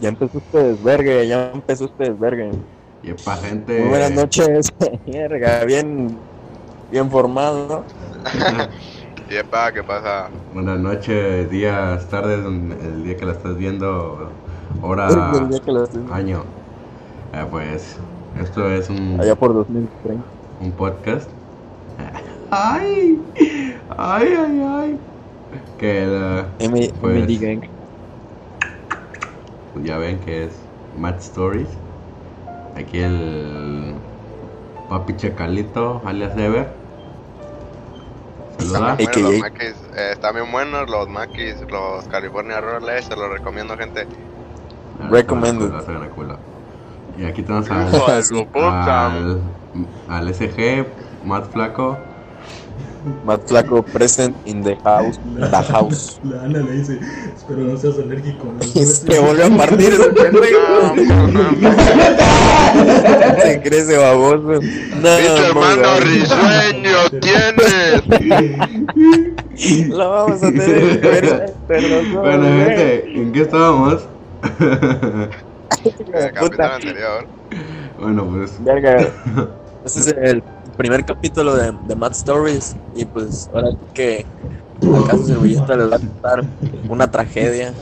Ya empezó este desvergue, ya empezó este desvergue. Y pa' gente. Muy buenas noches, verga, bien, bien formado, ¿no? Y epa, ¿qué pasa? Buenas noches, días, tardes, el día que la estás viendo, hora, El día que lo estoy- año. Eh, pues, esto es un, Allá por 2030. un podcast. ¡Ay! ¡Ay, ay, ay! Que M- Pues- MD Gang. Ya ven que es Mad Stories. Aquí el papi Chacalito, alias Ever. Saluda. Están bien buenos los AKA. maquis, eh, están bien buenos los maquis, los California Rolls, se los recomiendo gente. Ah, Recommended. Y aquí tenemos al, al, al SG, Matt Flaco. Matt Flaco present in the house. The house. La Ana le dice, espero no seas alérgico. nueces". se volvió a partir ese pendejo. No, no, no. Se crece baboso. No, hermano no, risueño tienes. Lo vamos a tener. Pero no, Bueno, gente, ¿en qué estábamos? Puta. anterior. bueno, pues, Verga. Este es el primer capítulo de, de Mad Stories. Y pues ahora que acaso servilleta les va a contar una tragedia.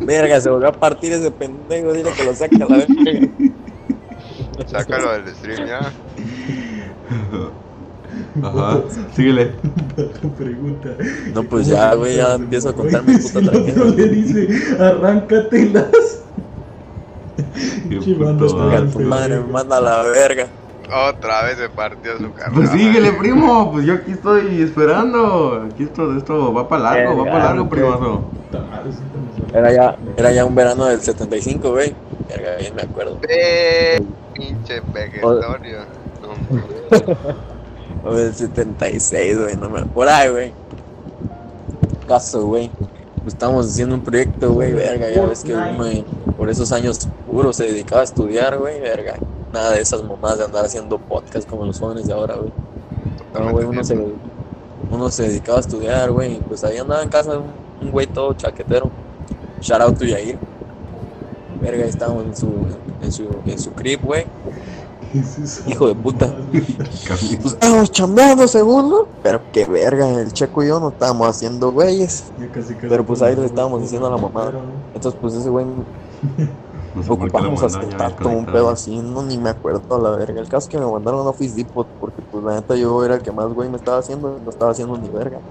Verga, se volvió a partir ese pendejo. Dile que lo saque a la verga. Sácalo del stream ya. ajá, síguele. Tu pregunta. No, pues ya, güey, ya empiezo a contar mi puta Si el otro tragedia. le dice, arráncatelas. Qué puto madre. tu madre, me manda a la verga. Otra vez se partió su carrera. Pues síguele, primo, pues yo aquí estoy esperando. Aquí esto, esto va para largo, va para largo, primazo. Era ya, era ya un verano del 75, güey. Verga, bien me acuerdo. Eh, pinche vegetorio. No, O del 76, güey, no me Por ahí, güey. Caso, güey. Pues estábamos haciendo un proyecto, güey, verga. Ya ves que uno por esos años puro se dedicaba a estudiar, güey, verga. Nada de esas mamadas de andar haciendo podcast como los jóvenes de ahora, güey. No, güey, uno se, uno se dedicaba a estudiar, güey. y Pues ahí andaba en casa un, un güey todo chaquetero. Shout out to Yair. Verga, ahí estábamos en su, en su, en su crib, güey. Hijo de puta. Pues estábamos chambeando, segundo. Pero qué verga, el checo y yo no estábamos haciendo güeyes. Pero, pues, ahí le estábamos diciendo a la mamá. Entonces, pues ese güey No sé ocupamos ya acetato, un pedo así, no ni me acuerdo a la verga. El caso es que me mandaron a Office Depot porque pues la neta yo era el que más güey me estaba haciendo, no estaba haciendo ni verga.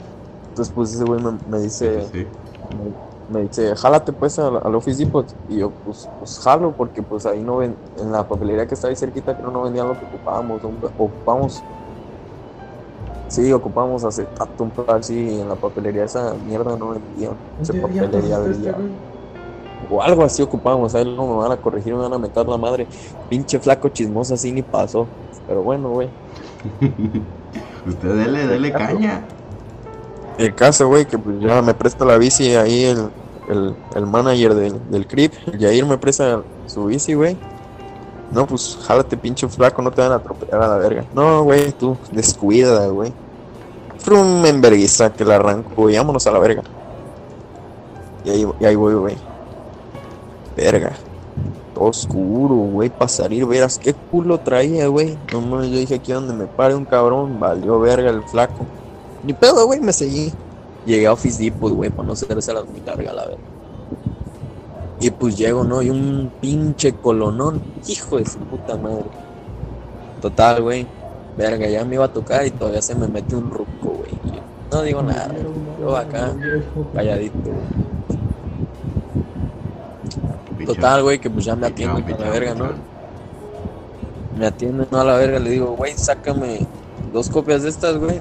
Entonces pues ese güey me, me dice, Sí, me, me dice, jálate pues al, al Office Depot. Y yo pues, pues jalo porque pues ahí no ven, en la papelería que está ahí cerquita creo no vendían lo que ocupábamos, ocupamos Sí, ocupamos acetato, un pedo así, y en la papelería esa mierda no vendían. Esa papelería este, güey. O algo así ocupamos, ahí luego me van a corregir, me van a meter la madre. Pinche flaco chismoso así ni pasó. Pero bueno, güey. Usted dele, dele caña. El caso, güey, que pues ya me presta la bici ahí el, el, el manager del, del CRIP. Yair me presta su bici, güey. No, pues jálate, pinche flaco, no te van a atropellar a la verga. No, güey, tú, descuida, güey. Frum en vergüenza que la arranco, güey, vámonos a la verga. Y ahí, y ahí voy, güey. Verga. Todo oscuro, güey, para salir, verás qué culo traía, güey. No mames, yo dije aquí donde me pare un cabrón, valió verga el flaco. Ni pedo, güey, me seguí. Llegué a Office Depot, güey, para no hacerse la mi la verga. Y pues llego, ¿no? Y un pinche colonón. Hijo de su puta madre. Total, güey. Verga, ya me iba a tocar y todavía se me mete un ruco, güey. No digo nada. Yo acá, calladito, güey. Total, güey, que pues ya me atienden a la verga, ¿no? Me atienden no a la verga, le digo, güey, sácame dos copias de estas, güey,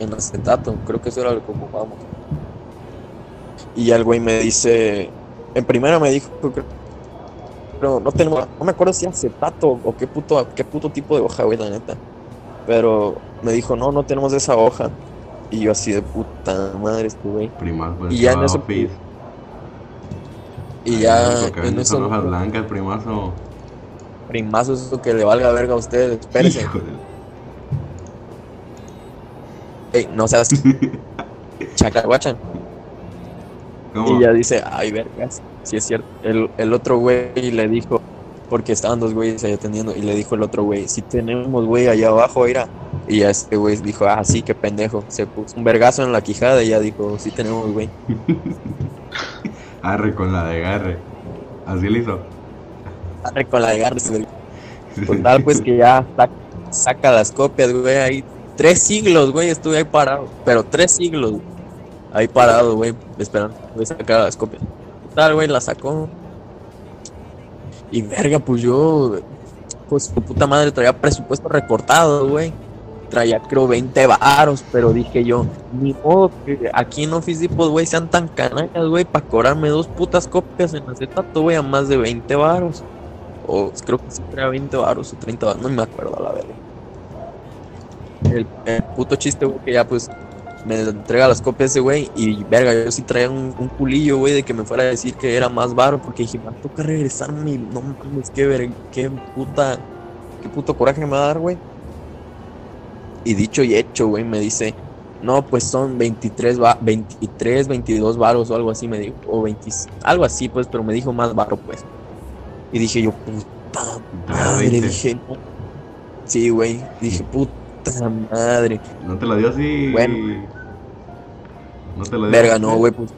en acetato, creo que eso era lo que ocupábamos. Y ya el güey me dice, en primera me dijo, pero no tenemos, no me acuerdo si acetato o qué puto, qué puto tipo de hoja, güey, la neta. Pero me dijo, no, no tenemos esa hoja. Y yo así de puta madre, este güey. Pues, Y ya en eso- Office. Y Ay, ya que en eso, hojas blancas, primazo. primazo, eso que le valga verga a ustedes, espérense. Ey, no seas chacaguachan. Y ella dice, ay, vergas. sí es cierto. El, el otro güey le dijo, porque estaban dos güeyes ahí atendiendo, y le dijo el otro güey, si tenemos güey allá abajo, mira. Y ya este güey dijo, ah, sí, qué pendejo. Se puso un vergazo en la quijada y ya dijo, sí tenemos güey. Arre con la de agarre. Así le hizo. Arre con la de garras, güey. Total, pues que ya saca, saca las copias, güey, ahí. Tres siglos, güey, estuve ahí parado. Pero tres siglos. Ahí parado, güey, esperando. Voy a sacar las copias. Total, güey, la sacó. Y verga, pues yo, pues su puta madre traía presupuesto recortado, güey. Traía creo 20 varos, pero dije yo, ni modo que aquí en Office Depot, güey, sean tan canallas, güey, para cobrarme dos putas copias en acetato, güey, a más de 20 varos. O creo que sí traía 20 varos o 30 varos, no me acuerdo la verga. El, el puto chiste, güey, que ya pues me entrega las copias ese güey y verga, yo sí traía un, un culillo, güey, de que me fuera a decir que era más varo porque dije, me toca regresarme y no mames, qué ver, qué puta, qué puto coraje me va a dar, güey. Y dicho y hecho, güey, me dice, no, pues son 23, va 23, 22 varos o algo así, me dijo, o 20, algo así, pues, pero me dijo más varo, pues. Y dije yo, puta madre, 20. dije, no. Sí, güey, dije, puta madre. No te la dio así. Bueno. No te la dio. Verga, no, güey, pues,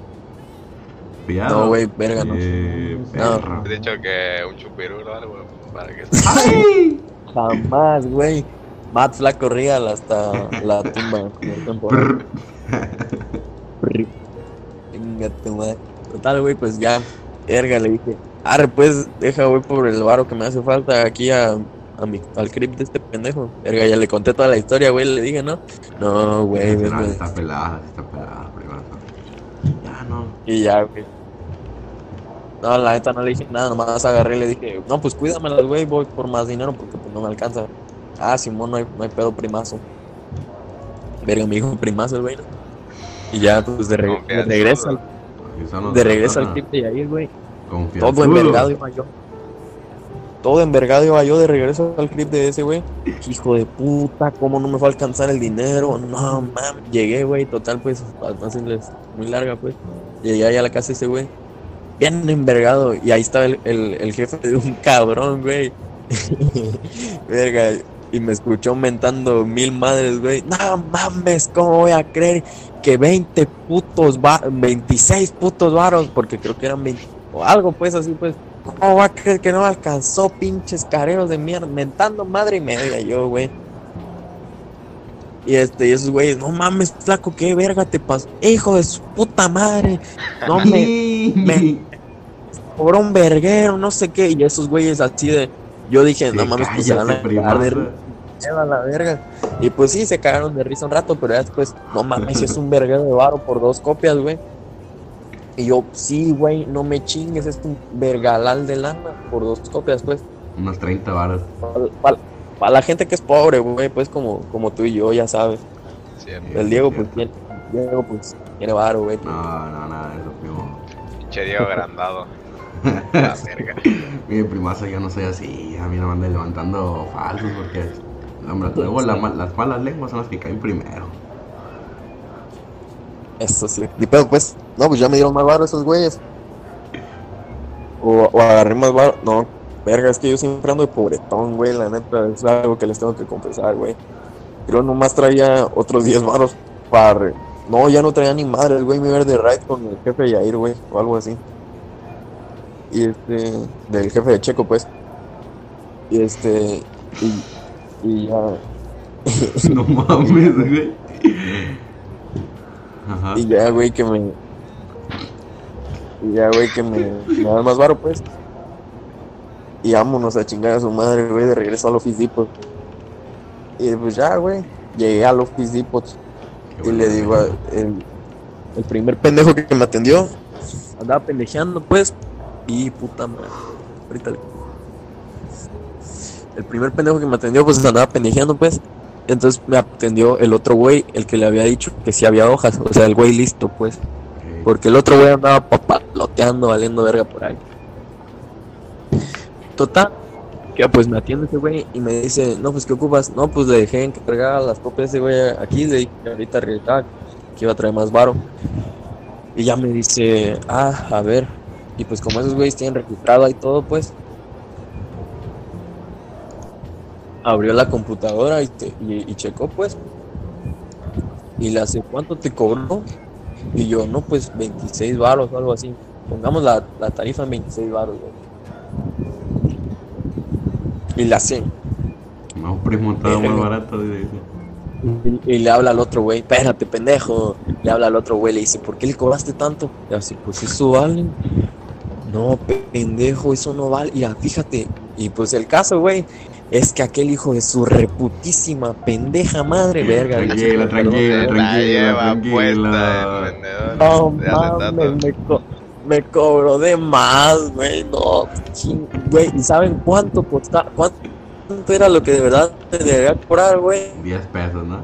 no, güey, verga, no. Eh, No. He dicho que un chupirulo o algo para que ¡Ay! Jamás, güey. Matt Flaco Real hasta la tumba. Brr. Venga, tu madre. Total, güey, pues ya. Verga, le dije. Arre, pues, deja, güey, por el varo que me hace falta aquí a, a mi, al crip de este pendejo. Verga, ya le conté toda la historia, güey, le dije, ¿no? No, güey, No, está pelada, está pelada. Ya no. Y ya, güey. No, la neta no le dije nada, nomás agarré y le dije, no, pues cuídamelas, güey, voy por más dinero porque pues no me alcanza. Ah, Simón, no hay, no hay pedo, primazo. Verga, me dijo primazo el güey. ¿no? Y ya, pues de, re- de regreso, al- no de regreso al clip de Yair, güey. Todo envergado iba yo. Todo envergado iba yo de regreso al clip de ese, güey. Hijo de puta, ¿cómo no me fue a alcanzar el dinero? No, mames. Llegué, güey, total, pues, hacerles muy larga, pues. Llegué allá a la casa de ese güey. Bien envergado. Y ahí estaba el, el, el jefe de un cabrón, güey. Verga. Y me escuchó mentando mil madres, güey. No mames, ¿cómo voy a creer que 20 putos, va 26 putos varos? Porque creo que eran 20 o algo, pues así, pues. ¿Cómo va a creer que no me alcanzó, pinches careros de mierda? Mentando madre y media yo, güey. Y este, y esos güeyes, no mames, flaco, qué verga te pasó. Hijo de su puta madre. No me me- cobró un verguero, no sé qué. Y esos güeyes así de. Yo dije, no mames, pues se van a cagar de risa a la verga. Y pues sí, se cagaron de risa un rato, pero ya después, no mames, es un verguero de varo por dos copias, güey. Y yo, sí, güey, no me chingues, es un vergalal de lana por dos copias, pues. Unos 30 varas. Para la gente que es pobre, güey, pues como, como tú y yo, ya sabes. El Diego, pues tiene, Diego, pues tiene varo, güey. No, no, nada de eso, primo. Pinche Diego agrandado. La verga. Mi primazo yo no soy así. A mí no me andan levantando falsos porque. Hombre, luego la las malas lenguas son las que caen primero. Eso sí. Ni pedo, pues. No, pues ya me dieron más varo esos güeyes. O, o agarré más varo. No, verga, es que yo siempre ando de pobretón, güey. La neta, es algo que les tengo que confesar, güey. Pero nomás traía otros 10 varos para. No, ya no traía ni madre. El güey me iba a ir de ride con el jefe Yair, güey. O algo así. Y este. Del jefe de Checo, pues. Y este. Y, y ya. no mames, güey. Ajá. Y ya, güey, que me. Y ya, güey, que me, me dan más varo, pues. Y vámonos a chingar a su madre, güey, de regreso al Office Depot. Y pues ya, güey, llegué al Office Depot. Qué Y le digo, a- el, el primer pendejo que me atendió, andaba pendejeando, pues. Y puta madre. Ahorita le- El primer pendejo que me atendió, pues andaba pendejeando, pues. Entonces me atendió el otro güey, el que le había dicho que sí había hojas. O sea, el güey listo, pues. Porque el otro güey andaba papaloteando, valiendo verga por ahí. Total, que pues me atiende ese güey y me dice, no, pues ¿qué ocupas? No, pues le dejé encargar las copias de ese güey aquí, le dije que ahorita regresaba, que iba a traer más varo. Y ya me dice, ah, a ver, Y pues como esos güeyes tienen registrado ahí todo, pues. Abrió la computadora y, te- y, y checó, pues. Y le hace, ¿cuánto te cobró? Y yo, no, pues 26 baros o algo así. Pongamos la, la tarifa en 26 baros, güey. Y le hace, No, primo, todo Verga. más barato. dice. Y, y le habla al otro güey, espérate, pendejo. Le habla al otro güey, le dice, ¿por qué le cobraste tanto? Y así, pues eso vale. No, pendejo, eso no vale. Y ah, fíjate, y pues el caso, güey, es que aquel hijo de su reputísima pendeja madre, verga. Tranquila, tranquila, perdón. La lleva tranquilo. puesta el vendedor No mames, me, co- me cobró de más, güey, no, ching- güey, ¿y saben cuánto costaba? ¿Cuánto era lo que de verdad te debería cobrar, güey? 10 pesos, ¿no?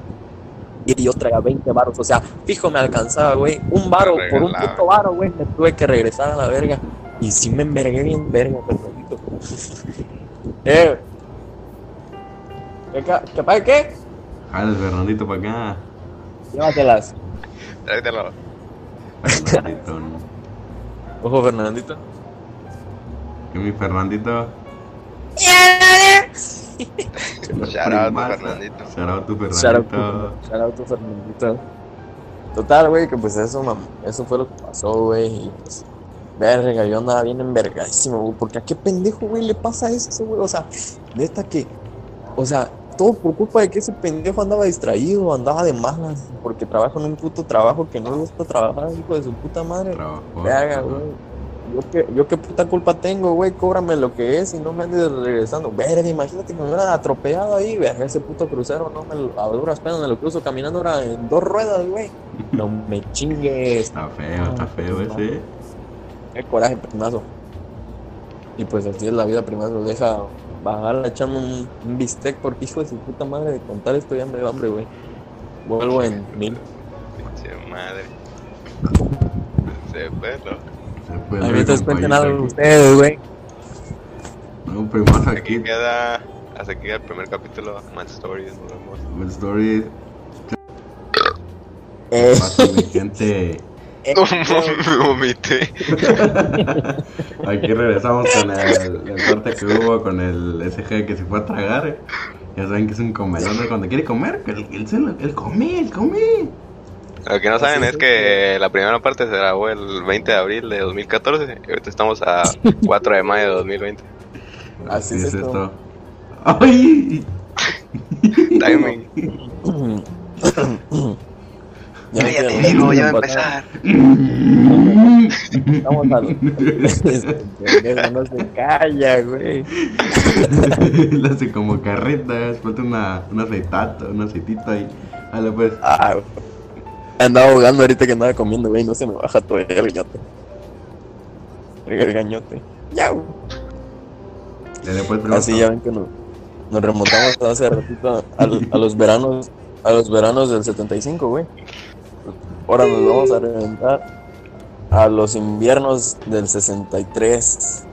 Y yo traía 20 baros, o sea, fijo me alcanzaba, güey, un baro, por un puto baro, güey, me tuve que regresar a la verga. Y sí me envergué bien verga, perdonito. eh, ¿qué, ca- qué? Jales, Fernandito, para acá. Llévatelas. Tráetelo. Fernandito. ¿no? Ojo, Fernandito. ¿Qué mi Fernandito? Shout out Primaza. Fernandito. Shout out out Fernandito. to- shout out to Fernandito. Total, güey, que pues eso, mam, eso fue lo que pasó, güey. Y pues, verga, yo andaba bien envergadísimo, güey. Porque a qué pendejo, güey, le pasa eso, güey. O sea, neta que, o sea, todo por culpa de que ese pendejo andaba distraído, andaba de malas. Porque trabaja en un puto trabajo que no le gusta trabajar, hijo de su puta madre. Trabajó. Verga, güey. Yo qué, yo qué puta culpa tengo, güey. Cóbrame lo que es y no me andes regresando. Verga, imagínate que me hubieran atropellado ahí, verga. Ese puto crucero, no me lo, a duras penas me lo cruzo caminando ahora en dos ruedas, güey. No me chingues. Está feo, está feo ese. Qué coraje, primazo. Y pues así es la vida, primazo. Deja bajar a echarme un, un bistec porque hijo de su puta madre de contar esto ya me dio hambre, güey. Vuelvo en mil. Pinche madre. Se fue, ¿no? Se fue A el mí te compañero cuenten algo ustedes, güey. No, primazo aquí. aquí queda. Hasta aquí queda el primer capítulo. Mad Stories. Nos vemos. Story. Eh, gente. eh, Me vomité. Aquí regresamos con el, el corte que hubo con el SG que se fue a tragar. eh. Ya saben que es un comelón ¿no? cuando quiere comer. Él, él, él come, él come. Lo que no saben es es, que la primera parte se grabó el 20 de abril de 2014 y ahorita estamos a 4 de mayo de 2020. Así es esto. ¡Ay! Timing. Ya Ya, te digo, ya va a empezar. Al. Este pendejo no se calla, güey. Le hace como carretas, falta una, un aceitato, un aceitito ahí. Dale pues. Ah. Andaba ahogando ahorita que andaba comiendo, güey. No se me baja todo el gañote. El gañote. Ya, pues. Así ya ven que nos, nos remontamos hace ratito a, a los veranos. A los veranos del 75, güey. Ahora nos vamos a reventar a los inviernos del 63.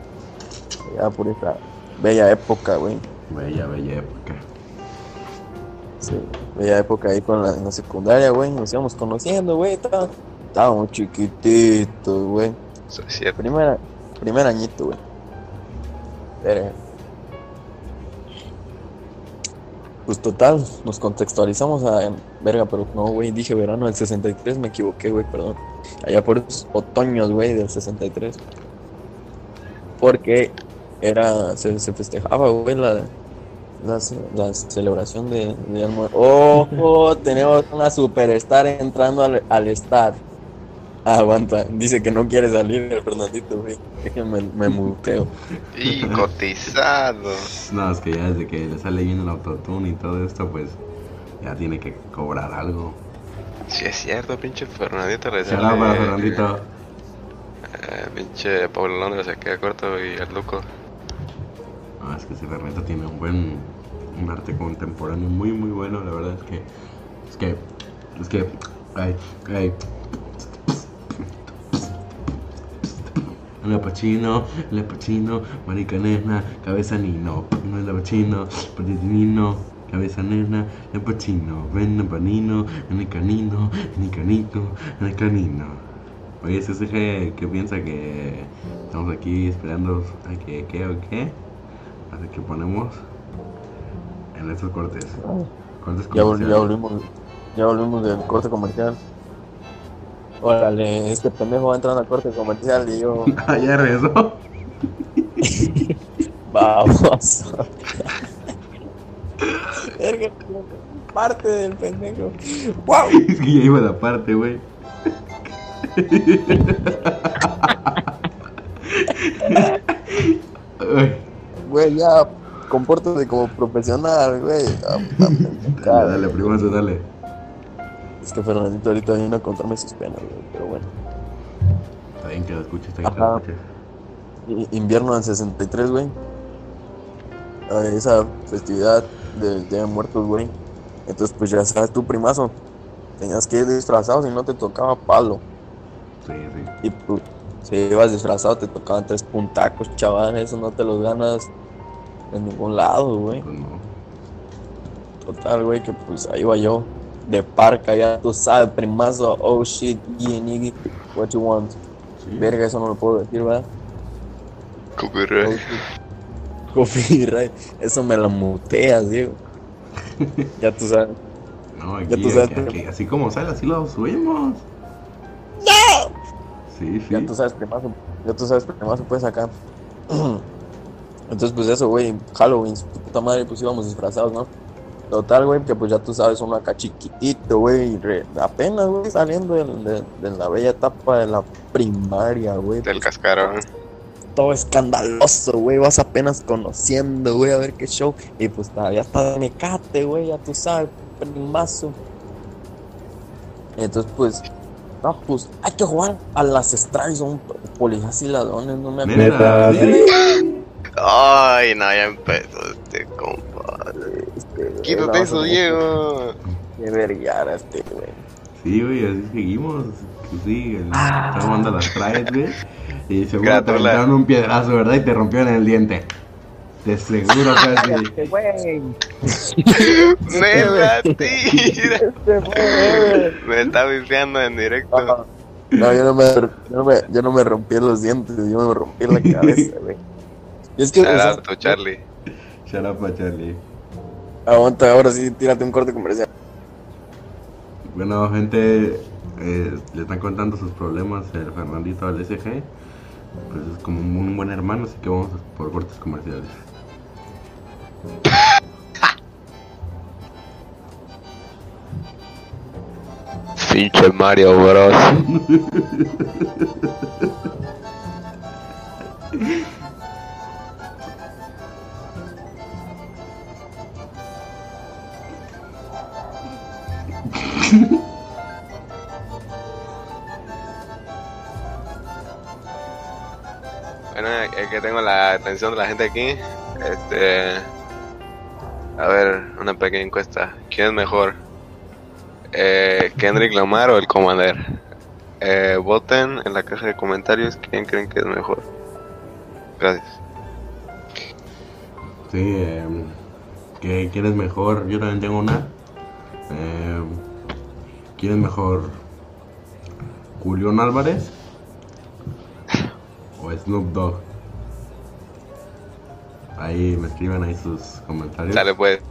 Ya por esta bella época, güey. Bella, bella época. Sí, bella época ahí con la, en la secundaria, güey. Nos íbamos conociendo, güey. Estábamos chiquititos, güey. Primera, primer añito, güey. Pues total, nos contextualizamos a verga, pero no, güey, dije verano del 63, me equivoqué, güey, perdón. Allá por esos otoños, güey, del 63. Porque era, se, se festejaba, güey, la, la, celebración de, de. ¡Ojo! tenemos una superstar entrando al, al estadio. Ah, aguanta, dice que no quiere salir el Fernandito, güey. Déjenme, me muteo. Y cotizado. No, es que ya desde que le sale bien el autotune y todo esto, pues ya tiene que cobrar algo. Sí, es cierto, pinche Fernandito le Será para. Fernandito. eh, pinche Pablo Londres se queda corto y el Luco. No, es que ese Fernandito tiene un buen un arte contemporáneo muy muy bueno, la verdad es que es que es que ay, ay. El apachino, el apachino, marica nena, cabeza nino, no el apachino, nino, cabeza nena, el apachino, ven panino, en el canino, en el canito, en el canino. Oye, CCG, ¿qué piensa que estamos aquí esperando a que qué o qué? Así que ponemos en estos cortes. Cortes Ya, vol- ya volvimos, ya volvimos del corte comercial. Órale, este pendejo va entrando al corte comercial y yo, Ah, ya regresó. vamos. Parte del pendejo. ¡Wow! Es que ya iba a la parte, güey. Güey, ya, compórtate como profesional, güey. Dale, dale, primoso, dale. Es que Fernandito ahorita vino a contarme sus penas, güey, pero bueno. Está bien que lo escuches, está bien que lo escuches. Invierno del 63, güey. Esa festividad del Día de Muertos, güey. Entonces, pues ya sabes, tu primazo. Tenías que ir disfrazado si no te tocaba palo. Sí, sí. Y pues, si ibas disfrazado, te tocaban tres puntacos, chaval. Eso no te los ganas en ningún lado, güey. Pues no. Total, güey, que pues ahí va yo. De parca, ya tú sabes, primazo. Oh shit, yeah, nigga. What you want? Sí. Verga, eso no lo puedo decir, ¿verdad? Oh, Copyright. shit. Copyright. Eso me lo muteas, Diego. ya tú sabes. No, Ya aquí, tú sabes aquí- que- aquí, así como sale, así lo subimos. ¡No! Sí, sí. Ya tú sabes, primazo. Ya tú sabes, primazo, pues acá. Entonces, pues eso, güey. Halloween, su puta madre, pues íbamos disfrazados, ¿no? Total, güey, que pues ya tú sabes, uno acá chiquitito, güey. y re- Apenas, güey, saliendo de, de- de la bella etapa de la primaria, güey. Del pues, cascarón. todo escandaloso, güey. Vas apenas conociendo, güey, a ver qué show. Y pues todavía está de mecate, güey, ya tú sabes, primazo. Entonces, pues, no, pues hay que jugar a las strikes, son policías y ladrones, no me acuerdo. Ay, no, ya empezó Quítate no, eso, Diego. Qué vergara este, güey. Sí, güey, así seguimos. Pues sí, el Ah. las traes, güey. Y seguro te aventaron un piedrazo, ¿verdad? Y te rompieron el diente. De seguro casi. Este, güey. Neta. Este, güey. Me está viciando en directo. No, yo no, me, yo, no me, yo no me rompí los dientes, yo me rompí la cabeza, güey. Es que, o Shout sea, out to Charlie. Shut up, a Charlie. Aguanta, ahora sí, tírate un corte comercial. Bueno, gente, eh, le están contando sus problemas el Fernandito al SG. Pues es como un buen hermano, así que vamos por cortes comerciales. Pinche Mario Bros. Bueno, es que tengo la atención de la gente aquí. Este. A ver, una pequeña encuesta. ¿Quién es mejor? Eh, ¿Kendrick Lamar o el Commander? Eh, voten en la caja de comentarios quién creen que es mejor. Gracias. Sí, eh, ¿qué, ¿quién es mejor? Yo también tengo una. Eh, ¿Quién es mejor? ¿Julián Álvarez? ¿O Snoop Dogg? Ahí me escriben ahí sus comentarios. Dale pues.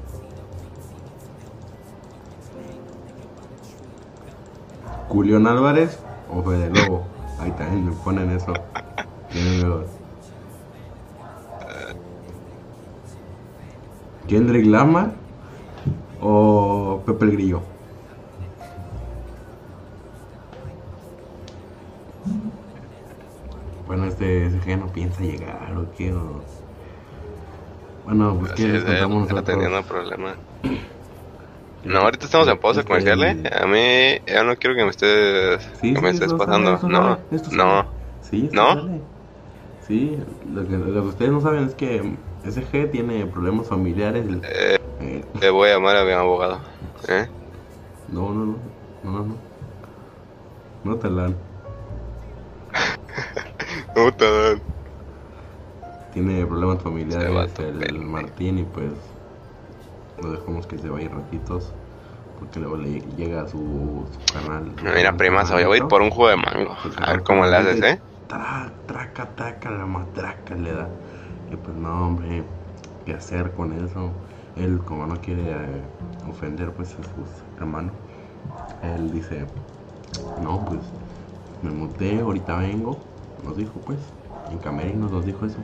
¿Julián Álvarez o Fede Lobo? Ahí también me ponen eso. ¿Kendrick Lamar o Pepe el Grillo? Este SG no piensa llegar o qué. o- Bueno, pues Así que les es, él, contamos él nosotros. teniendo problemas. No, ahorita estamos en pausa Este, comercial, ¿eh? A mí, ya no quiero que me estés, Sí, que me sí, estés pasando. sale, no, sale, no. Sí, ¿No? sale. Sí, lo que, lo que ustedes no saben es que SG tiene problemas familiares. Eh, Eh, le voy a llamar a mi abogado. ¿eh? no, no, no, no, no, no. No te la. Puta. Tiene problemas familiares el. Martín y pues lo dejamos que se vaya ratitos porque luego le llega su, su canal. su Mira, primazo, yo voy carnalito. por un jugo de mango. A ver cómo le haces, ¿eh? Tra, traca, traca, la matraca le da. Y pues no, hombre, ¿qué hacer con eso? Él, como no quiere eh, ofender pues a sus hermanos, él dice, no, pues me muté, ahorita vengo. Nos dijo pues, en Camerinos nos dijo eso.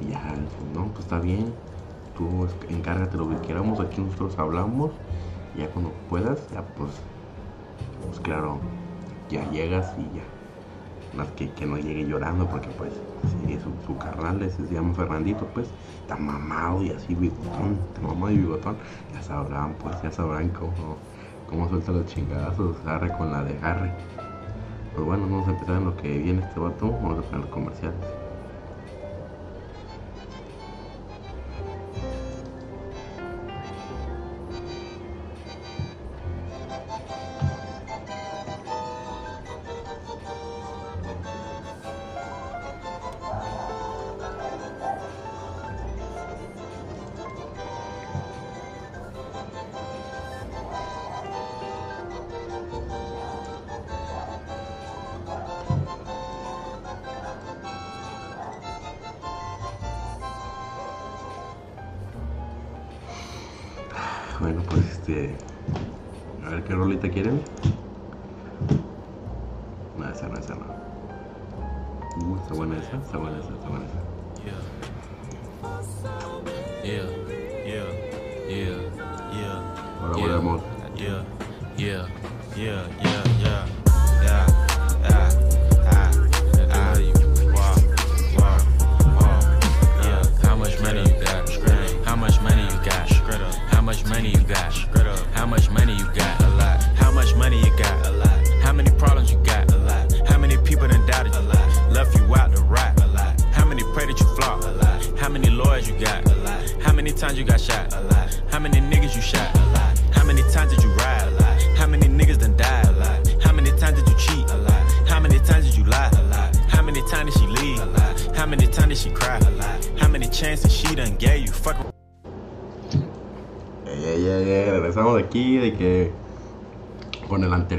Y ya, no, pues está bien, tú encárgate lo que queramos, aquí nosotros hablamos. Ya cuando puedas, ya pues, pues claro, ya llegas y ya. Más que, que no llegue llorando porque pues sí, su, su carnal ese se llama Fernandito pues está mamado y así bigotón, está mamado y bigotón, ya sabrán pues, ya sabrán cómo, cómo suelta los chingazos, agarre con la de agarre. Pues bueno, vamos a empezar en lo que viene este vato, vamos a poner los comerciales.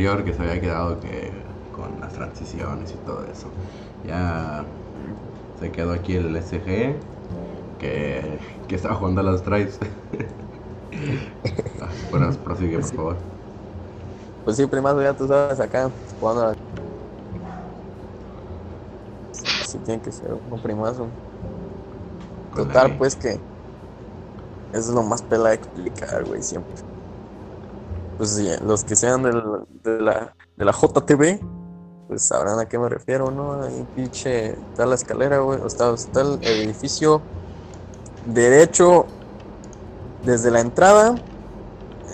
Anterior que se había quedado que con las transiciones y todo eso. Ya se quedó aquí el SG que, que estaba jugando a las stripes. Ah, bueno, prosigue, por favor. Pues sí, primazo, ya tú sabes, acá, jugando a... Sí, tiene que ser un primazo. Total, la- pues que... Eso es lo más pela de explicar, güey, siempre. Pues sí, los que sean de, la, de la JTV, pues sabrán a qué me refiero, ¿no? Ahí pinche, está la escalera, güey, o está, está el edificio derecho desde la entrada,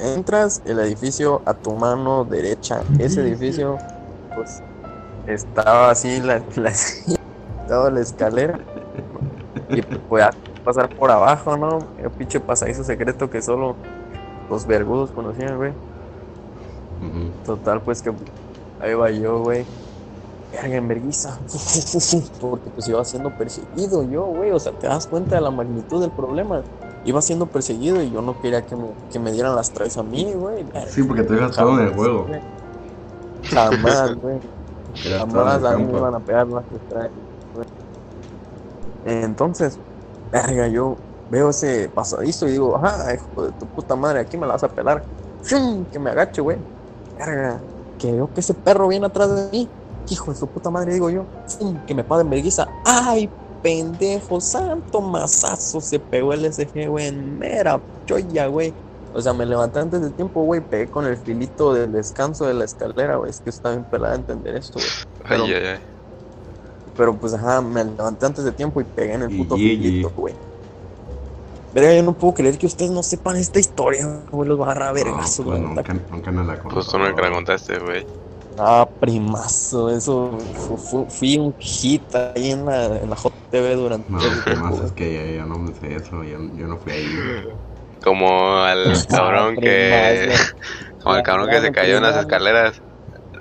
entras, el edificio a tu mano derecha. Ese edificio, pues, estaba así, la, la, estaba la escalera. Y pues pasar por abajo, ¿no? El pinche pasadizo secreto que solo los vergudos conocían, güey. Total, pues que ahí va yo, güey. Verga, en vergüenza. Porque pues iba siendo perseguido yo, güey. O sea, te das cuenta de la magnitud del problema. Iba siendo perseguido y yo no quería que me, que me dieran las tres a mí, güey. Sí, porque te dejas todo en el juego. güey. Jamás, güey. Jamás a mí me iban a pegar las tres. güey. Entonces, verga, yo veo ese pasadizo y digo, ajá, hijo de tu puta madre, aquí me la vas a pelar. ¡Fum! Que me agache, güey. Verga, que veo que ese perro viene atrás de mí. Hijo de su puta madre, digo yo. ¡Fum! Que me paga en vergüenza. ¡Ay, pendejo! Santo mazazo. Se pegó el SG, güey, en mera choya, güey. O sea, me levanté antes de tiempo, güey. Pegué con el filito del descanso de la escalera, güey. Es que está bien pelada de entender esto, güey. Pero- Ay, ay, ay. pero pues ajá, me levanté antes de tiempo y pegué en el puto filito, güey. Verga, yo no puedo creer que ustedes no sepan esta historia, güey. Los va a agarrar a vergazos, No, pues la neta. nunca, nunca nos la contó. Pues tú no que la contaste, güey. Ah, primazo, eso fu- fu- fui un hit ahí en la, en la JTV durante No, el ¿qué tiempo, más güey. es que yo, yo no me sé eso, yo, yo no fui ahí. Como al cabrón Ah, que. primazo. Como el cabrón que se cayó en las primazo. escaleras.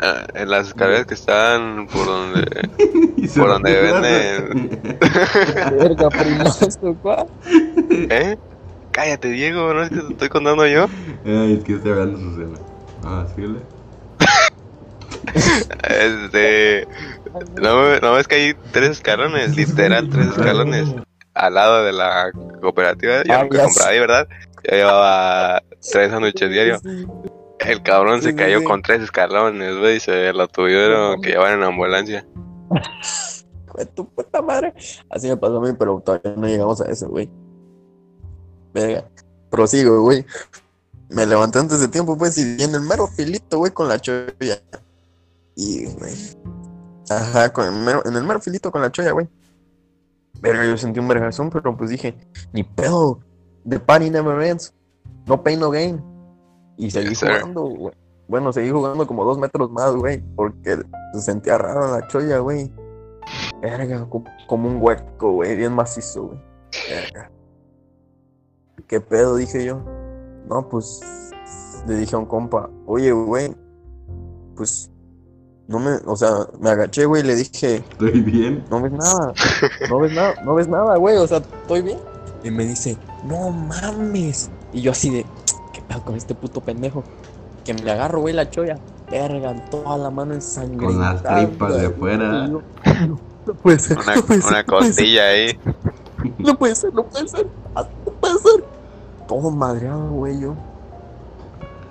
Ah, En las escaleras que están por donde. Por donde venden. Verga, primazo, ¿cuál? ¿Eh? Cállate, Diego, ¿no es que te estoy contando yo? Ay, es que estoy hablando su cena. Ah, síguele. Este. No, no ves que hay tres escalones, literal, tres escalones. Al lado de la cooperativa. Yo Ah, nunca compraba ahí, ¿verdad? Yo llevaba tres sándwiches diarios. El cabrón se cayó con tres escalones, güey, y se lo tuvieron que llevar en ambulancia. Tu puta madre. Así me pasó a mí, pero todavía no llegamos a eso, güey. Verga. Prosigo, güey. Me levanté antes de tiempo, pues, y en el mero filito, güey, con la cholla. Y, güey. Ajá, con el mero, en el mero filito con la cholla, güey. Verga, yo sentí un vergazón, pero pues dije, ni pedo. The party never ends. No pain, no gain. Y seguí Yes, jugando, güey. Bueno, seguí jugando como dos metros más, güey, porque se sentía raro la cholla, güey. Verga, co- como un hueco, güey, bien macizo, güey. Verga. ¿Qué pedo? Dije yo. No, pues le dije a un compa, oye, güey, pues no me, o sea, me agaché, güey, y le dije, ¿Estoy bien? no ves nada, no ves nada, no ves nada, güey, o sea, estoy bien. Y me dice, no mames. Y yo así de, ¿qué pedo con este puto pendejo? Que me agarro, güey, la cholla. Verga, toda la mano Con las ensangrentada. tripas de fuera. Y yo, No, no puede ser, Una, no puede ser, una no puede ser, costilla ahí. no puede ser, no puede ser, no puede ser. Todo madreado, güey, yo.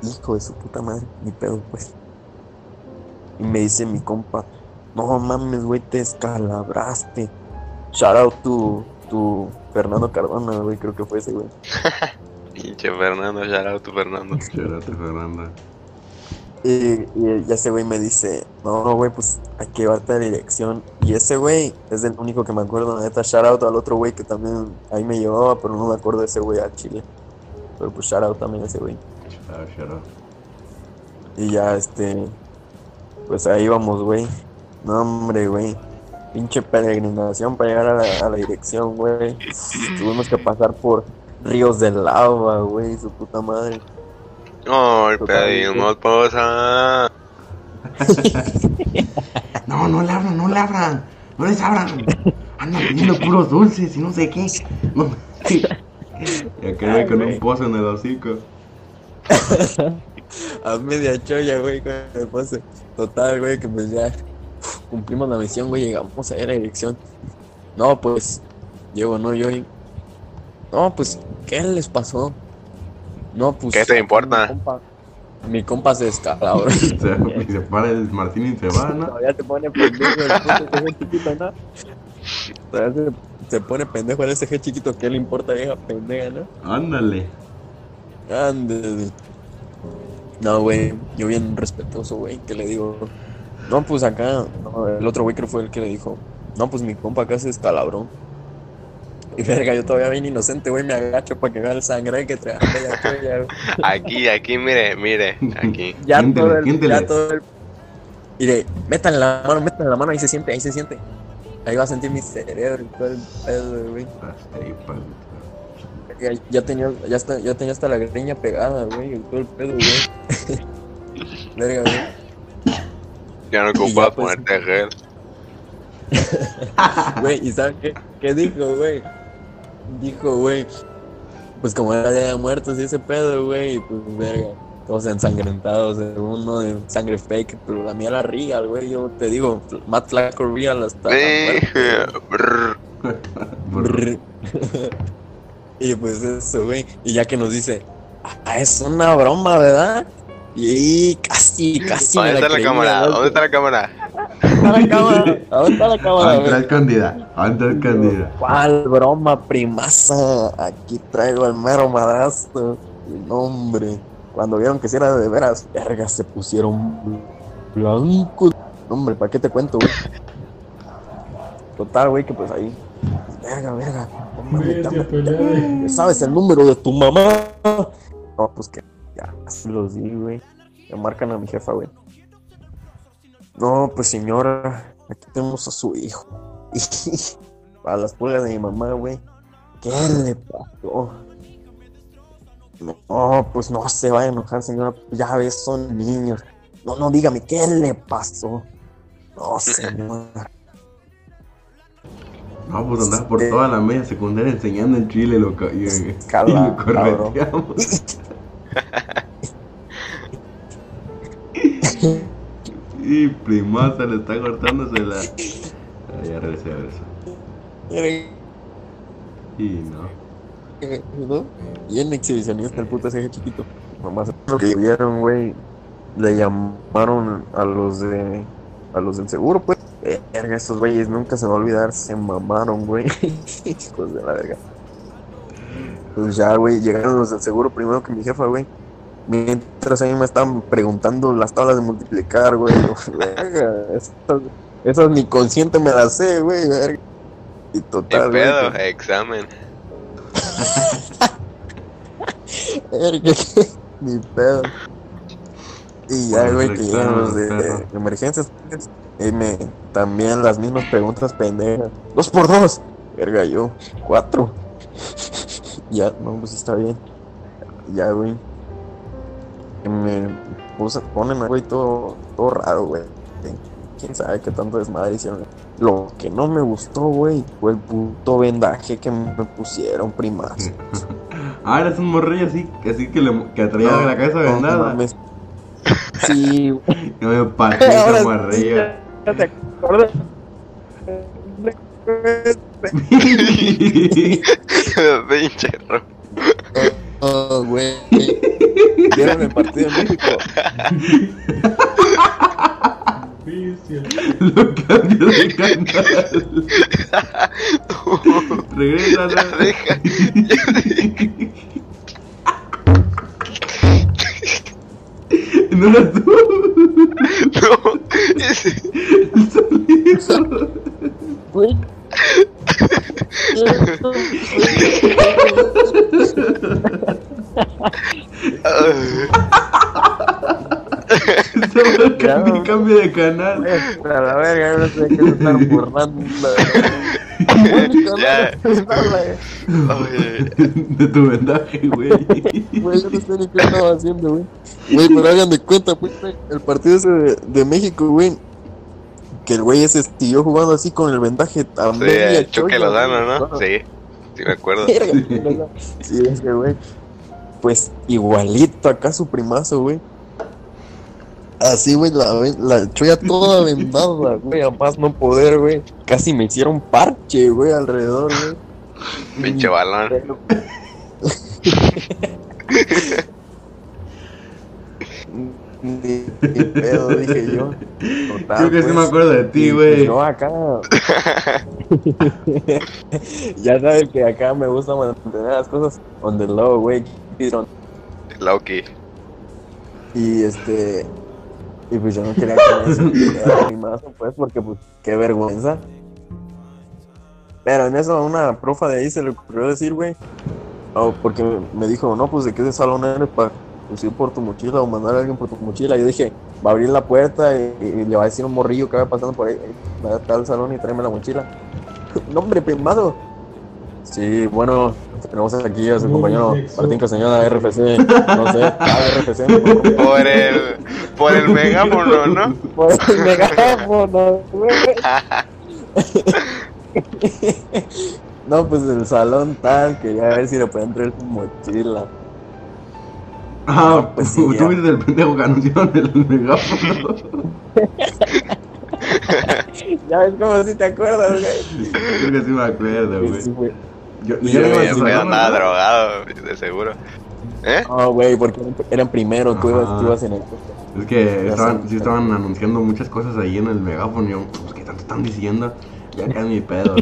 Hijo de su puta madre, ni pedo, pues. Y me dice mi compa, no mames, güey, te escalabraste. Shout out tu, tu Fernando Cardona, güey, creo que fue ese, güey. Pinche Fernando, shout out to Fernando. Chérate, Fernanda. Y, y ya ese güey me dice, no, no, güey, pues hay que llevarte a la dirección. Y ese güey es el único que me acuerdo, neta, shout out al otro güey que también ahí me llevaba, pero no me acuerdo de ese güey a Chile. Pero pues shout out también a ese güey. Shut up. Y ya, este, pues ahí vamos, güey. No, hombre, güey. Pinche peregrinación para llegar a la, a la dirección, güey. Tuvimos que pasar por ríos de lava, güey, su puta madre. Totalmente. pedimos posa. No, no le abran, no le abran. No les abran. Andan pidiendo puros dulces y no sé qué. No. Y aquel güey con un pozo en el hocico. A media cholla, güey, con el pase. Total, güey, que pues ya cumplimos la misión, güey, llegamos a la dirección. No, pues, llego, no, yo. No, pues, ¿qué les pasó? No, pues. ¿Qué te importa? Mi compa, mi compa se. Se, y se para el Martín y se va, ¿no? Todavía te pone pendejo el puto ese chiquito, ¿no? Todavía se, se pone pendejo el ese chiquito, ¿qué le importa vieja pendeja, no? Ándale. Ande. No, güey, yo bien respetuoso, güey, que le digo, no, pues acá, no, el otro güey creo fue el que le dijo, no, pues mi compa acá se descalabró. Y verga, yo todavía bien inocente, güey, me agacho para que vea el sangre que trae cholla, güey. Aquí, aquí, mire, mire, aquí. Ya todo el, ya todo el... Mire, métanle la mano, métanle la mano, ahí se siente, ahí se siente. Ahí va a sentir mi cerebro y todo el pedo, güey. Ya, ya tenía, ya, está, ya tenía hasta la greña pegada, güey, y todo el pedo, güey. Verga, güey. Ya no Y ocupas pues. ponerte gel. Güey, ¿y saben qué, qué dijo, güey? Dijo, güey, pues como era día de muertos y ese pedo, güey, pues verga, todos ensangrentados, uno de sangre fake, pero la mía la real, güey, yo te digo, Matt Flaco real hasta y pues eso, güey, y ya que nos dice, ah, es una broma, ¿verdad? Y casi, casi ¿Dónde me está la cámara? ¿Dónde está la cámara? ¿Dónde está la cámara? ¿Dónde está la cámara, está escondida? ¿Dónde está escondida? ¿Cuál broma, primaza? Aquí traigo el mero madrastro. Y no, hombre. Cuando vieron que si era de veras, verga, se pusieron blancos. No, hombre, ¿para qué te cuento, güey? Total, güey, que pues ahí. Verga, verga. güey. ¿Sabes el número de tu mamá? No, pues que ya, así los di, güey. Me marcan a mi jefa, güey. No, pues señora, aquí tenemos a su hijo. Y a las pulgas de mi mamá, güey. ¿Qué le pasó? No, pues no se va a enojar, señora. Ya ves, son niños. No, no, dígame, ¿qué le pasó? No, señora. No, pues andaba por toda la media secundaria enseñando en Chile lo ca- y, y lo correteamos. Y primaza le está cortándose la. Ah, ya regresé a eso. Y no. ¿no? Y en exhibicionista el puto ese chiquito. Nomás lo que vieron, güey. Le llamaron a los de. A los del seguro, pues. Verga, estos güeyes nunca se va a olvidar. Se mamaron, güey. Hijos de la verga. Pues ya, güey. Llegaron los del seguro primero que mi jefa, güey. Mientras a mí me estaban preguntando las tablas de multiplicar, güey. Verga, esas, esas ni consciente me las sé, güey. verga. Y total, güey, pedo, examen. Verga, Ni pedo. Y ya, Por güey, que los de, de emergencias. pues, Y me, también las mismas preguntas pendejas. Dos por dos. Verga, yo. Cuatro. ya, no, pues está bien. Ya, güey. Que me puso- ponen, güey, todo, todo raro, güey. Quién sabe qué tanto desmadre hicieron. Lo que no me gustó, güey, fue el puto vendaje que me pusieron, primas. Ah, eres un morrillo así, así que, le, que traía la cabeza No, no vendada. mames. Sí, güey. Yo me partí Ahora morrillo. te acuerdas. Pinche ro- Oh, güey. ¿Vieron el partido en México? Lo cambio de canal. Regresa, Ya deja. No eras tú. No. ese- El solito. Güey. Se cambio de canal. A la verga, no sé qué se están burlando. Ya. De tu vendaje, güey. Güey, yo no sé ni qué estaba haciendo, güey. Güey, pero hagan de cuenta, pues, güey, el partido ese de, de México, güey. Que el güey ese siguió jugando así con el vendaje a sí, media Chuque cholla, Lozano, ¿no? Sí, sí me acuerdo. Verga, Sí, ese güey. Pues igualito acá su primazo, güey. Así, güey, la, ven- la cholla toda vendada, güey, a más no poder, güey. Casi me hicieron parche, güey, alrededor, güey. Pinche balón. Ni, ni pedo, dije yo. Total, Creo que sí pues, me acuerdo de ti, y, güey. pues, No, acá. ya sabes que acá me gusta mantener las cosas on the low, güey. Loki. Y este. Y pues yo no quería que me primazo, pues, porque pues, qué vergüenza. Pero en eso una profa de ahí se le ocurrió decir, güey. Oh, porque me dijo, no, pues de qué salón eres para pues, ir por tu mochila o mandar a alguien por tu mochila. Yo dije, va a abrir la puerta y, y le va a decir un morrillo que va pasando por ahí, "Ey, va a estar al salón y tráeme la mochila. no, hombre, primado. Sí, bueno, tenemos aquí a su compañero. Martín Castañeda, RFC, no sé, ah, RFC, no. Por el, por el megáfono, ¿no? Por el megáfono, güey. No, pues el salón tal, quería ver si le podían traer su mochila. Ah, pues sí, tú eres el pendejo que anunció en el megáfono. Ya ves cómo si te acuerdas, güey. Creo que sí me acuerdo, güey. Sí, güey. Yo, yo yo iba me a Yo acuerdo, decir, andaba ¿no? drogado, de seguro. ¿Eh? No, güey, porque eran primero, tú ibas, tú ibas en el. Es que estaban, sí estaban anunciando muchas cosas ahí en el megáfono. Y yo, pues, ¿qué tanto están diciendo? Ya acá es mi pedo.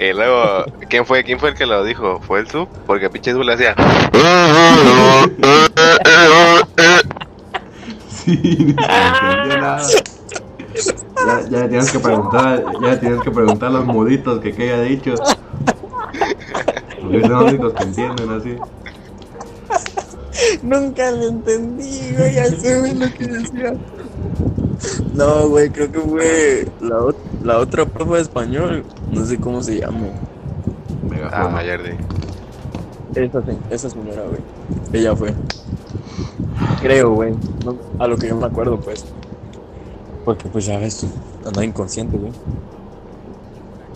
Y luego, ¿quién fue? ¿Quién fue el que lo dijo? ¿Fue el sub? Porque pinche sub le hacía. Sí, ni se entendía nada. Ya, ya le tienes que preguntar, ya tienes que preguntar a los muditos que qué haya dicho. Porque son los únicos que entienden así. Nunca le entendí, güey, a ese güey lo que decía. No, güey, creo que fue la, ot- la otra profe de español, no sé cómo se llama. Ah, Megáfono. Mayerdi. Esa, se- esa señora, güey. Ella fue. Creo, güey. No, a lo que yo me acuerdo, pues. Porque, pues, ya ves, andaba inconsciente, güey.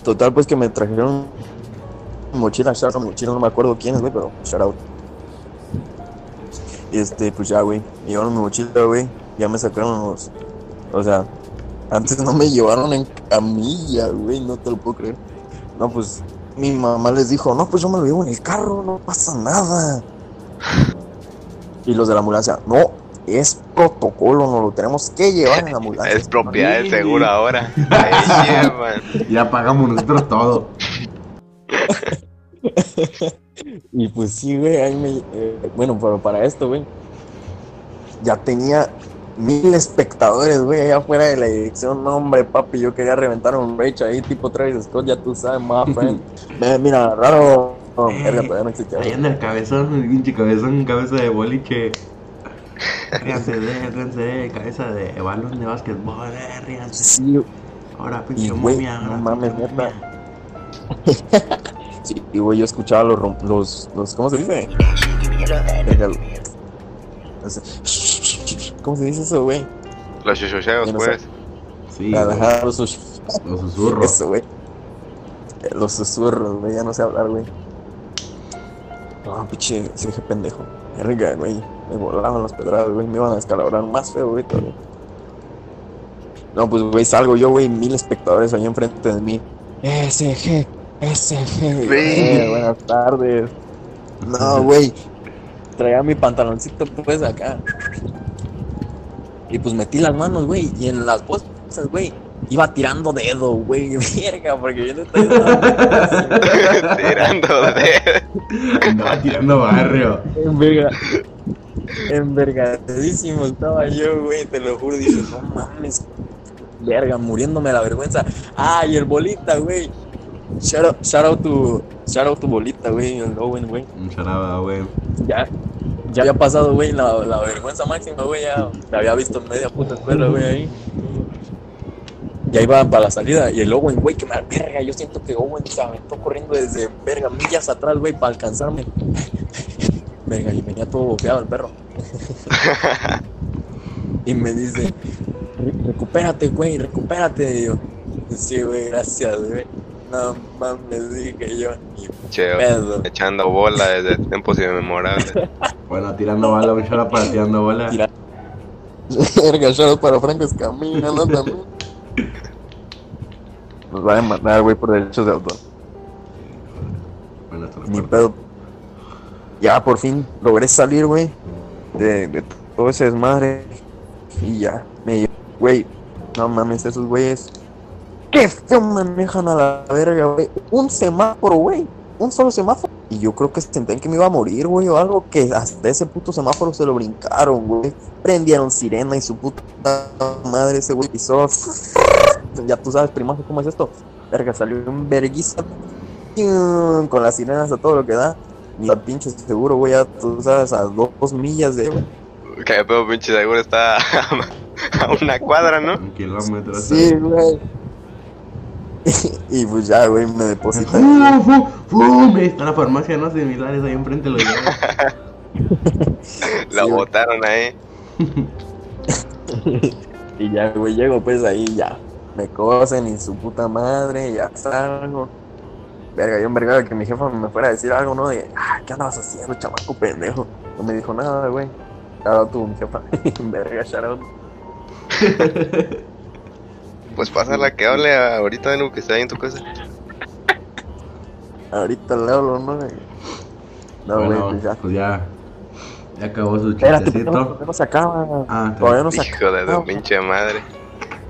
Total, pues, que me trajeron mochila, shout out, mochila, no me acuerdo quién es, güey, pero shout out. Este, pues ya, güey. Me llevaron mi mochila, güey. ya me sacaron los. O sea, antes no me llevaron en camilla, güey, no te lo puedo creer. No, pues mi mamá les dijo, no, pues yo me lo llevo en el carro, no pasa nada. Y los de la ambulancia, no, es protocolo, no lo tenemos que llevar en la ambulancia. Es propiedad del seguro ahora. Ya pagamos nosotros todo. Y pues sí, güey, ahí me... eh, bueno, pero para esto, güey, ya tenía mil espectadores, güey, allá afuera de la dirección. No, hombre, papi, yo quería reventar un rage ahí, tipo Travis Scott, ya tú sabes, my friend. Eh, Mira, raro. No, verga, todavía no existía. Ahí anda el cabezón, el pinche cabezón, cabeza de boliche. Ríanse de, ríanse de, cabeza de balón de básquetbol, eh, ríanse. Sí, Ahora pinche momia, no ahora mames, pinche neta. sí, y güey, yo escuchaba los, rom- los, los ¿cómo se dice? ¿Cómo se dice eso, güey? Los chuchucheos, pues. Sí, Ajá, los sus- los susurros. Eso, güey. Los susurros, güey, ya no sé hablar, güey. No, pinche, se dije pendejo. Verga, güey. Me volaban las pedradas, güey. Me iban a descalabrar más feo, güey, todavía. No, pues, güey, salgo yo, güey, mil espectadores ahí enfrente de mí. SG, SG. Eh, buenas tardes. No, güey. Traía mi pantaloncito, pues, acá. Y pues metí las manos, güey. Y en las bolsas, güey, iba tirando dedo, güey. Verga, porque yo no estoy. Tirando de. Andaba tirando barrio. Enverga. Envergadísimo estaba yo, güey, te lo juro. Dije, no mames. Verga, muriéndome la vergüenza. Ay, el bolita, güey. Shout out, shout out to, shout out to bolita, güey, el Owen, güey. Un charaba, güey. Ya, ya había pasado, güey, la, la vergüenza máxima, güey, ya la había visto en media puta escuela, güey, ahí. Ya iba para la salida y el Owen, güey, que me verga, yo siento que Owen se aventó corriendo desde verga, millas atrás, güey, para alcanzarme. Verga, y venía todo boqueado el perro. y me dice, "Re- recupérate, güey, recupérate. Y yo, sí, güey, gracias, güey. No mames, dije yo, ni Cheo. pedo. Echando bola desde tiempos inmemorables. Bueno, tirando bola, un charaba para tirando bola. Tira- Verga, shout para Franco Escamilla, no también. Nos va a demandar, güey, por derechos de autor. Bueno, hasta la Ni pedo. Ya por fin logré salir, güey, de, de todo ese desmadre. Y ya, me Güey, no mames, esos güeyes. Qué feo manejan a la verga, güey. Un semáforo, güey. Un solo semáforo. Y yo creo que sentían que me iba a morir, güey, o algo. Que hasta ese puto semáforo se lo brincaron, güey. Prendieron sirena y su puta madre ese güey pisó. Ya tú sabes, primazo, cómo es esto. Verga, salió un verguiza con las sirenas a todo lo que da. Ni la pinche seguro, güey, ya tú sabes, a dos, dos millas de. Que pedo pinche seguro está a una cuadra, ¿no? Un kilómetro. Sí, güey. y pues ya, güey, me depositan. ¡Fu, fu, fu! Está la farmacia, no similares ahí enfrente lo llevo. La Sí, botaron ahí. y ya, güey, llego pues ahí, ya. Me cosen y su puta madre, ya salgo. Verga, yo envergado que mi jefa me fuera a decir algo, ¿no? De, ah, ¿qué andabas haciendo, chamaco pendejo? No me dijo nada, güey. Shout tu mi jefa. Verga, shout Pues pásala que hable ahorita de lo que está ahí en tu casa. Ahorita le hablo, ¿no? No, güey, bueno, pues ya. pues ya. Ya acabó su Espérate, chistecito. todavía no se acaba. Ah, Todavía no se Hijo de acaba. tu pinche madre.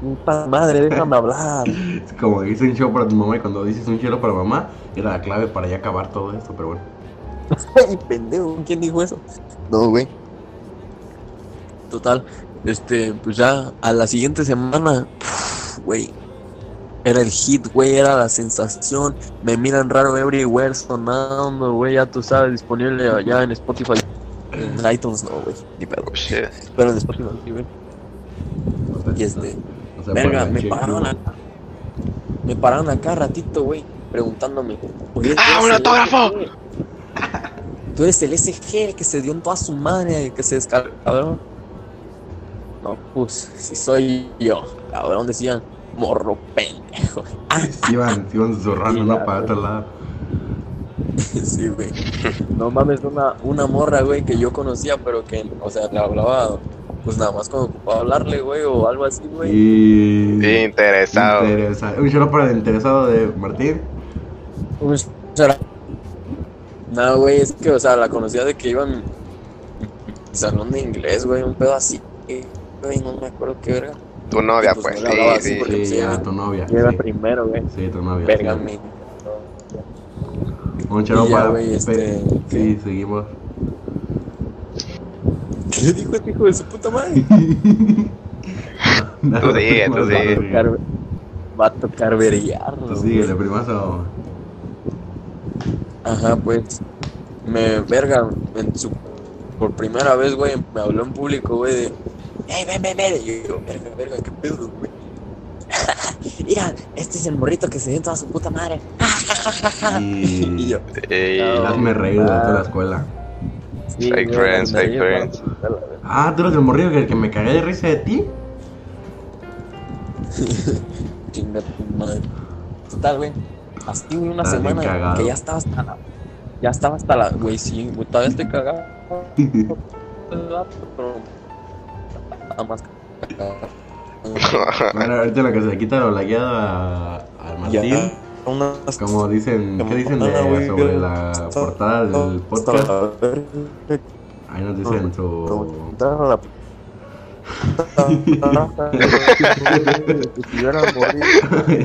Puta madre, déjame hablar. Es como que dice un show para tu mamá y cuando dices un chelo para mamá, era la clave para ya acabar todo esto, pero bueno. Ay, pendejo, ¿quién dijo eso? No, güey. Total, este, pues ya a la siguiente semana, güey, era el hit, güey, era la sensación. Me miran raro everywhere sonando, güey, ya tú sabes, disponible allá en Spotify. En iTunes no, güey, ni pedo. Oh. Pero en Spotify, sí, güey. Y este, O sea, verga, para me pararon acá. Me pararon acá ratito, güey, preguntándome. "Oye, ¿tú ¡Ah, un autógrafo! Tú eres el SG, el que se dio en toda su madre, el que se descargó. Cabrón. No, pues, si soy yo. Cabrón, decían, morro pendejo. Ah, Se iban, iban Para güey. otro lado. sí, güey. No mames, una, una morra, güey, que yo conocía, pero que, o sea, le hablaba pues nada más cuando ocupaba hablarle, güey, o algo así, güey. Y... Sí, interesado. Interesado. Un shout para el interesado de Martín. Será. No, güey, es que, o sea, la conocía de que iban salón de inglés, güey, un pedo así. Güey, no me acuerdo qué verga. Tu novia, Pues pues, no le sí, así sí. Sí, sí, ah. tu novia. Yo era Sí, primero, güey. sí tu novia. Verga, sí. mi. Un ya, para... este, Sí, seguimos. ¿Qué le dijo este hijo de su puta madre? Tú sigue, tú Va a sigue. tocar, va a tocar verguiarlo, Tú güey. síguele, primazo. Ajá, pues. Me, verga, en su. Por primera vez, güey, me habló en público, güey, de. ¡Ey, ven, ven, ven! Y yo, verga, verga, qué pedo, güey. Mira, este es el morrito que se dio toda su puta madre. Y... Y yo, Ey, No. Hazme reír de toda la escuela. sí, Fake friends, fake friends. Ah, tú eres el morrillo que, que me cagué de risa de ti. Chinga tu madre. Total, güey. Así, güey, una Estás semana cagado. que ya estaba hasta la. Ya estaba hasta la. Güey, sí, güey, todavía estoy cagado. Pero. Nada más. Bueno, ahorita lo que se le quita lo lagueado a, al Martín. Unas. Como dicen, ¿qué dicen de, Ah, sobre la portada del podcast? La. Ahí nos dicen su... La-.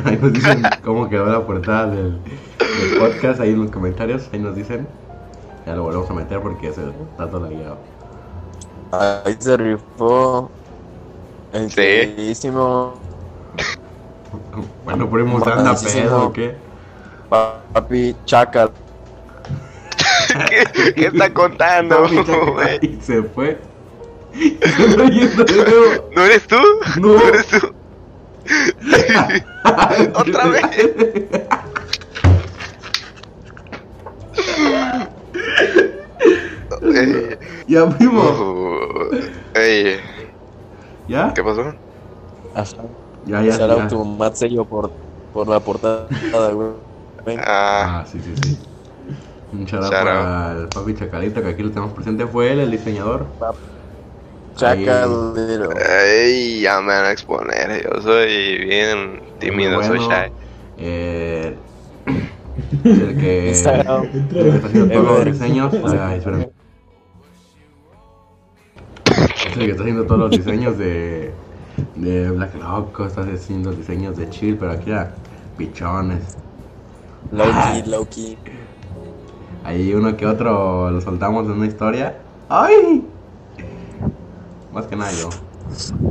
Ahí nos dicen cómo quedó la portada del, del podcast, ahí en los comentarios, ahí nos dicen. Ya lo volvemos a meter porque se está todo lagueado. Ahí se rifó. Queridísimo Bueno, primo, ¿se anda pedo o qué? papi Chacal. ¿Qué, qué está contando, Papi, y se fue. ¿No eres tú? No. ¿No eres tú? Otra vez. Ya, primo. uh, ey, ¿Ya? ¿qué pasó? Ajá. Ya, ya, Shout ya. out to Matt Sello por, por la portada, güey. Ah, Ah, sí, sí, sí. Un shout out Shout para el papi Chacalito que aquí lo tenemos presente. Fue él, el diseñador. Chacal, little. ey, ya me van a exponer. Yo soy bien tímido, Muy soy bueno. shy. Eh, el que, Instagram. el que está haciendo todos los diseños. Ay, espérame. Es el que está haciendo todos los diseños de, de Black Loco. Está haciendo diseños de Chill, pero aquí era pichones. Loki, Loki. Ahí uno que otro lo soltamos en una historia. ¡Ay! Más que nada yo.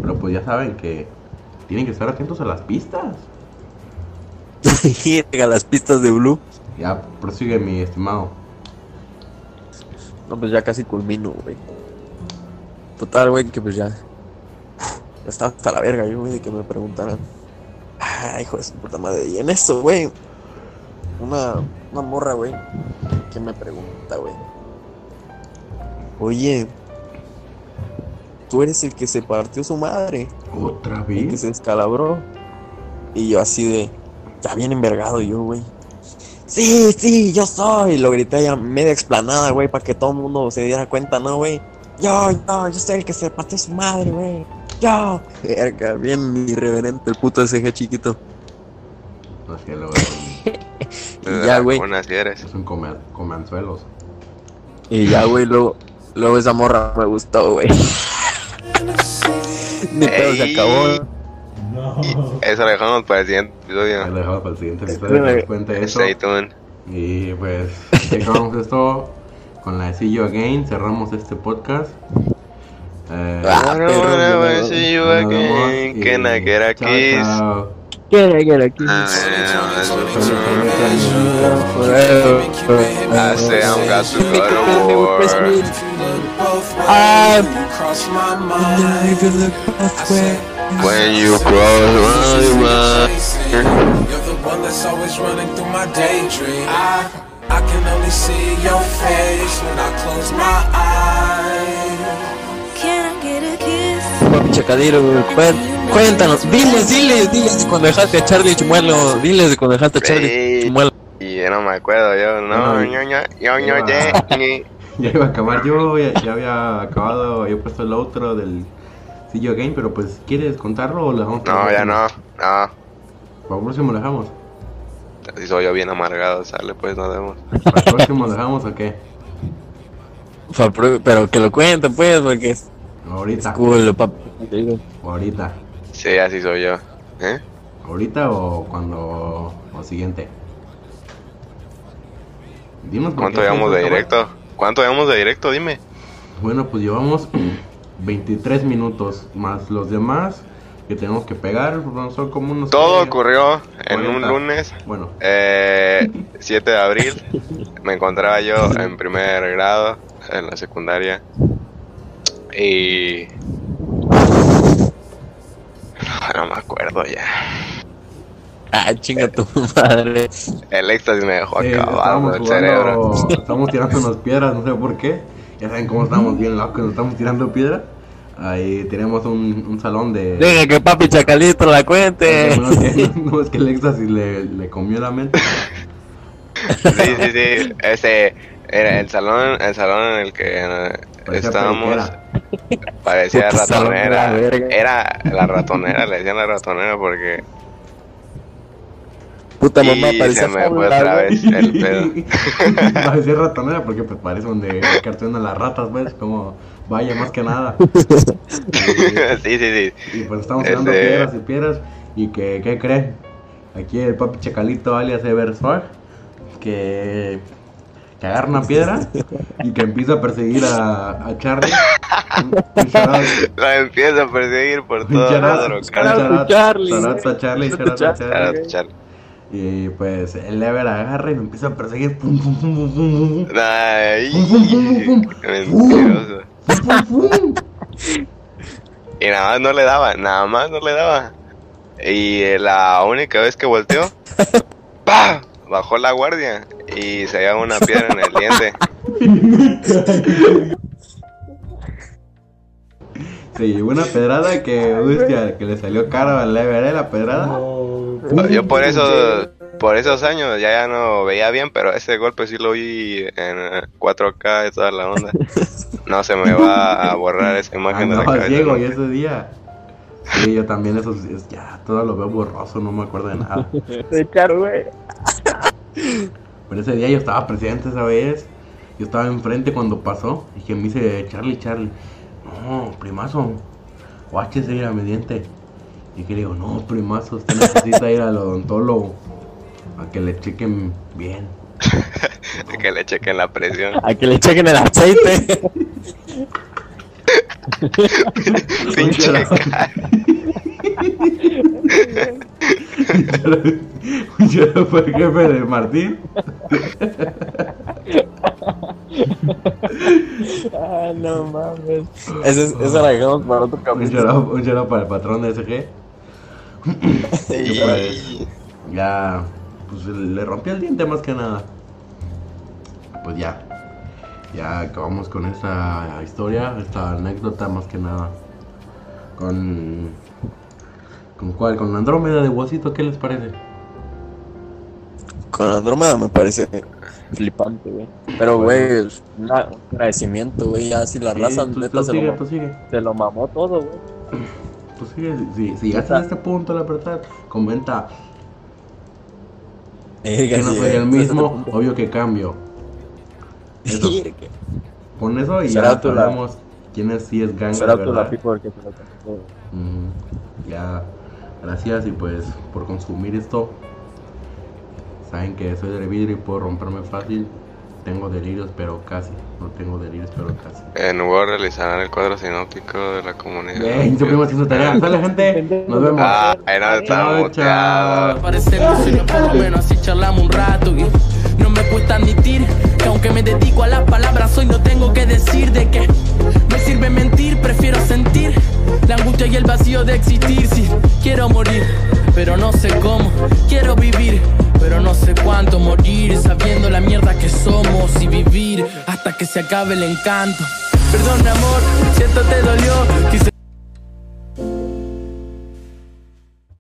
Pero pues ya saben que tienen que estar atentos a las pistas. Llega las pistas de Blue. Ya prosigue mi estimado. No, pues ya casi culmino, güey. Total, güey, que pues ya. Ya estaba hasta la verga, yo, güey, de que me preguntaran. Ay, hijo de su puta madre. Y en eso, güey. Una, una morra, güey, que me pregunta, güey. Oye, tú eres el que se partió su madre, ¿Otra el que vez? se descalabró. Y yo así de, ya bien envergado yo, güey. Sí, sí, yo soy. Lo grité ya media explanada, güey, para que todo el mundo se diera cuenta, ¿no, güey? Yo, yo, yo soy el que se partió su madre, güey. Yo. Verga, bien irreverente el puto SG chiquito. Sé, luego es Y ya, güey. Una si eres. un come, comenzuelos. Y ya, güey, luego, luego esa morra me gustó, güey. Ni pedo, se acabó. No. Eso lo dejamos para el siguiente Ahí lo episodio. dejamos para el siguiente episodio cuente eso. Stay tuned. Y pues, acabamos esto con la de See You Again. Cerramos este podcast. Eh, Ah, Wanna, perro, wanna, yo wanna no- see you again. y Can I get a chao, kiss? Ah. I say I'm got to go to war. I'm Cross my mind. When you cross my mind. You're the one that's always running through my daydream. I, I can only see your face when I close my eyes. Can I get a kiss? Papi Cuéntanos, diles, diles, diles de cuando dejaste a Charlie Chumuelo, diles de cuando dejaste a Charlie. Chumuelo. Y yo no me acuerdo, yo no, yo, yo, yo, Ya iba a acabar yo, ya, ya había acabado, había puesto el outro del, You Again, pero pues, ¿quieres contarlo o lo dejamos? No, ya no. No. Para el próximo lo dejamos. Así soy yo bien amargado. Sale, pues nos vemos. ¿Para el próximo lo dejamos o qué? Pero que lo cuente, pues, porque es Ahorita. cool, papi. Ahorita. Sí, así soy yo. ¿Eh? ¿Ahorita o cuando. o siguiente? Dinos ¿Cuánto llevamos de directo? ¿Cuánto llevamos de directo? Dime. Bueno, pues llevamos 23 minutos más los demás que tenemos que pegar. pues, Son como unos. Todo ocurrió en un 40. lunes, Bueno, eh, 7 de abril. Me encontraba yo en primer grado, en la secundaria. Y... No me acuerdo ya. Ah, chinga tu madre. El éxtasis me dejó eh, acabado el cerebro. jugando. Estábamos tirándonos piedras, no sé por qué. Ya saben cómo estamos bien locos, nos estamos tirando piedra. Ahí tenemos un, un salón de. Deja que papi Chacalito la cuente. No, es que, no, es que el éxtasis le, le comió la mente. Sí, sí, sí. Ese era el salón, el salón en el que eh, Parecía estábamos. Parecía la ratonera. Era la ratonera, le decían la ratonera porque. Puta mamá, y parecía se me fue fábula, otra güey. vez el pedo. Parecía ratonera porque pues parece donde cartón a las ratas, ¿ves? Como vaya más que nada. sí, sí, sí. Y pues estamos tirando Este- piedras y piedras. ¿Y que, qué creen? Aquí el papi Chacalito alias Everswag que, que agarra una piedra y que empieza a perseguir a, a Charlie. La empieza a perseguir por todo out- Charlie. a Charlie, Charlie. Charlie. Y pues el Ever agarra y lo empieza a perseguir. Pum, pum, pum, pum, pum, pum. Ay, Pum, pum, pum, pum, pum. mentiroso. Y nada más no le daba, nada más no le daba. Y la única vez que volteó, ¡pa! Bajó la guardia y se llevaba una piedra en el diente. Se llevó una pedrada que, hostia, que le salió cara al Ever, ¿eh? La pedrada. Yo por eso, por esos años ya, ya no veía bien, pero ese golpe sí lo vi en eh, 4K y toda la onda. No se me va a borrar esa imagen de la ciego y ese día. Sí, yo también eso es- ya todo lo veo borroso, no me acuerdo de nada. De Charo, güey. Pero ese día yo estaba presente esa vez. Yo estaba enfrente cuando pasó. Y que me dice Charlie, Charlie. No, primazo. Guáchese ir a mi diente. Y que le digo, no, primazo, usted necesita ir al odontólogo. A que le chequen bien. Que le chequen la presión. A que le chequen el aceite. Pinche Oye, cara. Yo fue el jefe de Martín. ah, no mames. Esa, es- esa la dejamos para otro Un capítulo. un llorado para el patrón de SG. Pues, ya, pues le rompí el diente más que nada. Pues ya, ya acabamos con esta historia, esta anécdota más que nada. Con, ¿con cuál? Con la Andrómeda de Huesito, ¿qué les parece? Con Andrómeda me parece flipante, güey. Pero, güey, es un agradecimiento, güey. Ya si la Sí, raza tú, neta tú se, sigue, lo, sigue, se lo mamó todo, güey. tú sigue. Si, si llegaste a este punto, la verdad, comenta Eh, que no soy el mismo, obvio que cambio. Eso. Con eso y ya sabemos quién es, si es gang, Shout out to la ¿verdad? people que se lo contó. Mm, ya, gracias y pues por consumir esto. Saben que soy de vidrio y puedo romperme fácil. Tengo delirios, pero casi. No tengo delirios, pero casi. En Hugo realizarán el cuadro sinóptico de la comunidad. Bien, yo primo haciendo tarea. Sale gente, nos vemos. Ah, está Chao, chao. Parecemos no por lo menos así charlamos un rato y no me cuesta admitir que aunque me dedico a las palabras hoy no tengo que decir de que me sirve mentir, prefiero sentir la angustia y el vacío de existir si quiero morir, pero no sé cómo, quiero vivir, pero no sé cuánto morir sabiendo la mierda que somos y vivir hasta que se acabe el encanto. Perdón amor, si esto te dolió, quise